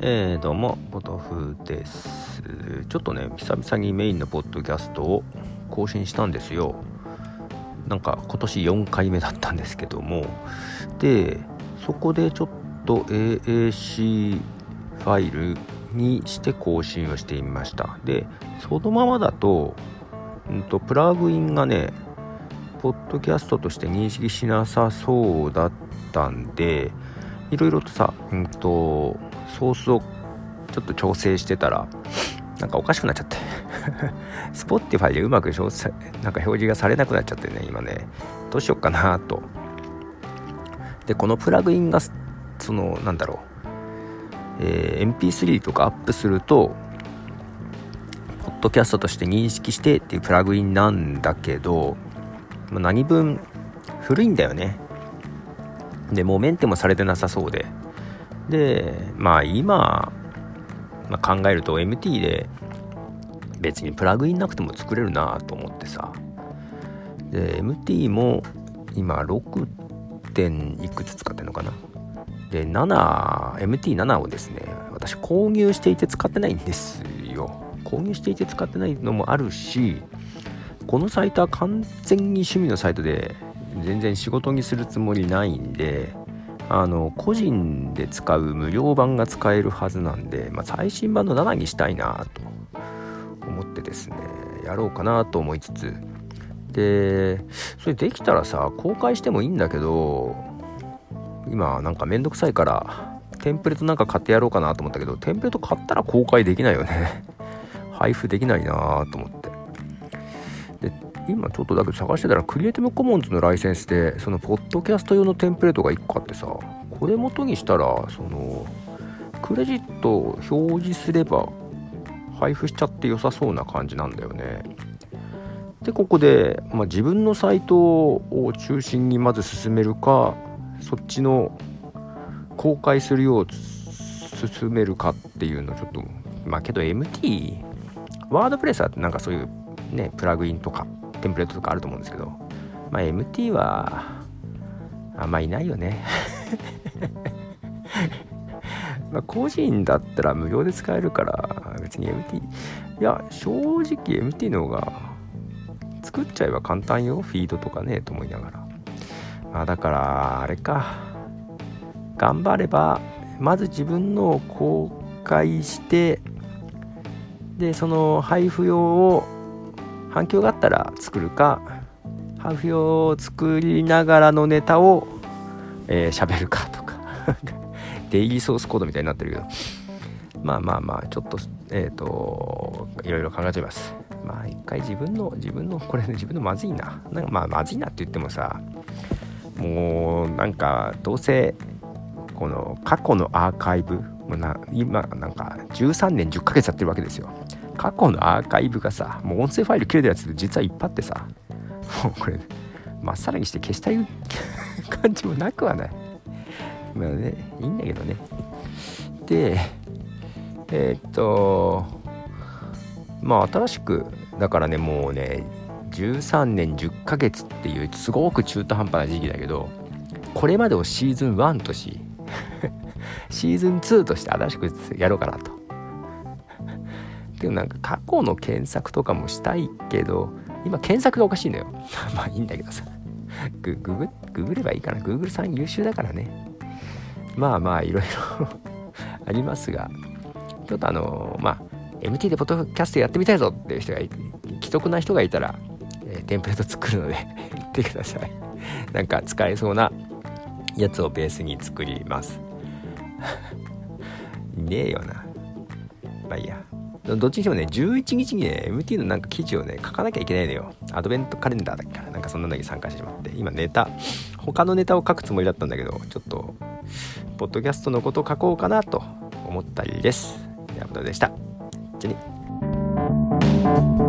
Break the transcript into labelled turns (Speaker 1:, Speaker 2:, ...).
Speaker 1: えー、どうも、ポトフです。ちょっとね、久々にメインのポッドキャストを更新したんですよ。なんか今年4回目だったんですけども、で、そこでちょっと AAC ファイルにして更新をしてみました。で、そのままだと、うんと、プラグインがね、ポッドキャストとして認識しなさそうだったんで、いろいろとさ、うんと、ソースをちょっと調整してたら、なんかおかしくなっちゃって。Spotify でうまくなんか表示がされなくなっちゃってね、今ね、どうしよっかなと。で、このプラグインが、その、なんだろう、えー、MP3 とかアップすると、ポッドキャストとして認識してっていうプラグインなんだけど、まあ、何分古いんだよね。で、もうメンテもされてなさそうで。で、まあ今、まあ、考えると MT で別にプラグインなくても作れるなと思ってさ。で、MT も今 6. 点いくつ使ってるのかな。で、7、MT7 をですね、私購入していて使ってないんですよ。購入していて使ってないのもあるし、このサイトは完全に趣味のサイトで全然仕事にするつもりないんであの個人で使う無料版が使えるはずなんで、まあ、最新版の7にしたいなと思ってですねやろうかなと思いつつ。でそれできたらさ公開してもいいんだけど今なんかめんどくさいからテンプレートなんか買ってやろうかなと思ったけどテンプレート買ったら公開できないよね。配布できないなと思って。今ちょっとだけど探してたらクリエイティブコモンズのライセンスでそのポッドキャスト用のテンプレートが1個あってさこれ元にしたらそのクレジットを表示すれば配布しちゃって良さそうな感じなんだよね。でここで、まあ、自分のサイトを中心にまず進めるかそっちの公開するよう進めるかっていうのちょっとまあけど MT ワードプレスはなんかそういうねプラグインとか。テンプレートとかあると思うんですけど、まあ、MT はあんまいないよね。まあ個人だったら無料で使えるから別に MT いや正直 MT の方が作っちゃえば簡単よ。フィードとかねと思いながら。まあだからあれか。頑張ればまず自分のを公開してでその配布用を反響があったら作るかハーフ用を作りながらのネタを喋、えー、るかとか デイリーソースコードみたいになってるけどまあまあまあちょっとえっ、ー、といろいろ考えております。まあ一回自分の自分のこれ、ね、自分のまずいな。なんかまあまずいなって言ってもさもうなんかどうせこの過去のアーカイブもな今なんか13年10ヶ月やってるわけですよ。過去のアーカイブがさ、もう音声ファイル切れたやつ実はいっぱいあってさ、もうこれ、まっさらにして消したい 感じもなくはない。まあね、いいんだけどね。で、えー、っと、まあ新しく、だからね、もうね、13年10ヶ月っていうすごく中途半端な時期だけど、これまでをシーズン1とし、シーズン2として新しくやろうかなと。でもなんか過去の検索とかもしたいけど、今検索がおかしいのよ。まあいいんだけどさ。グググググればいいかな。Google さん優秀だからね。まあまあいろいろ ありますが、ちょっとあのまあ MT でポッドキャストやってみたいぞっていう人が既得な人がいたら、えー、テンプレート作るので 言ってください。なんか使えそうなやつをベースに作ります。ねえよな。まあいいや。どっちにしてもね、11日にね、MT のなんか記事をね、書かなきゃいけないのよ。アドベントカレンダーだっけからなんかそんなのに参加してしまって。今ネタ、他のネタを書くつもりだったんだけど、ちょっと、ポッドキャストのことを書こうかなと思ったりです。ということでした。じゃあね。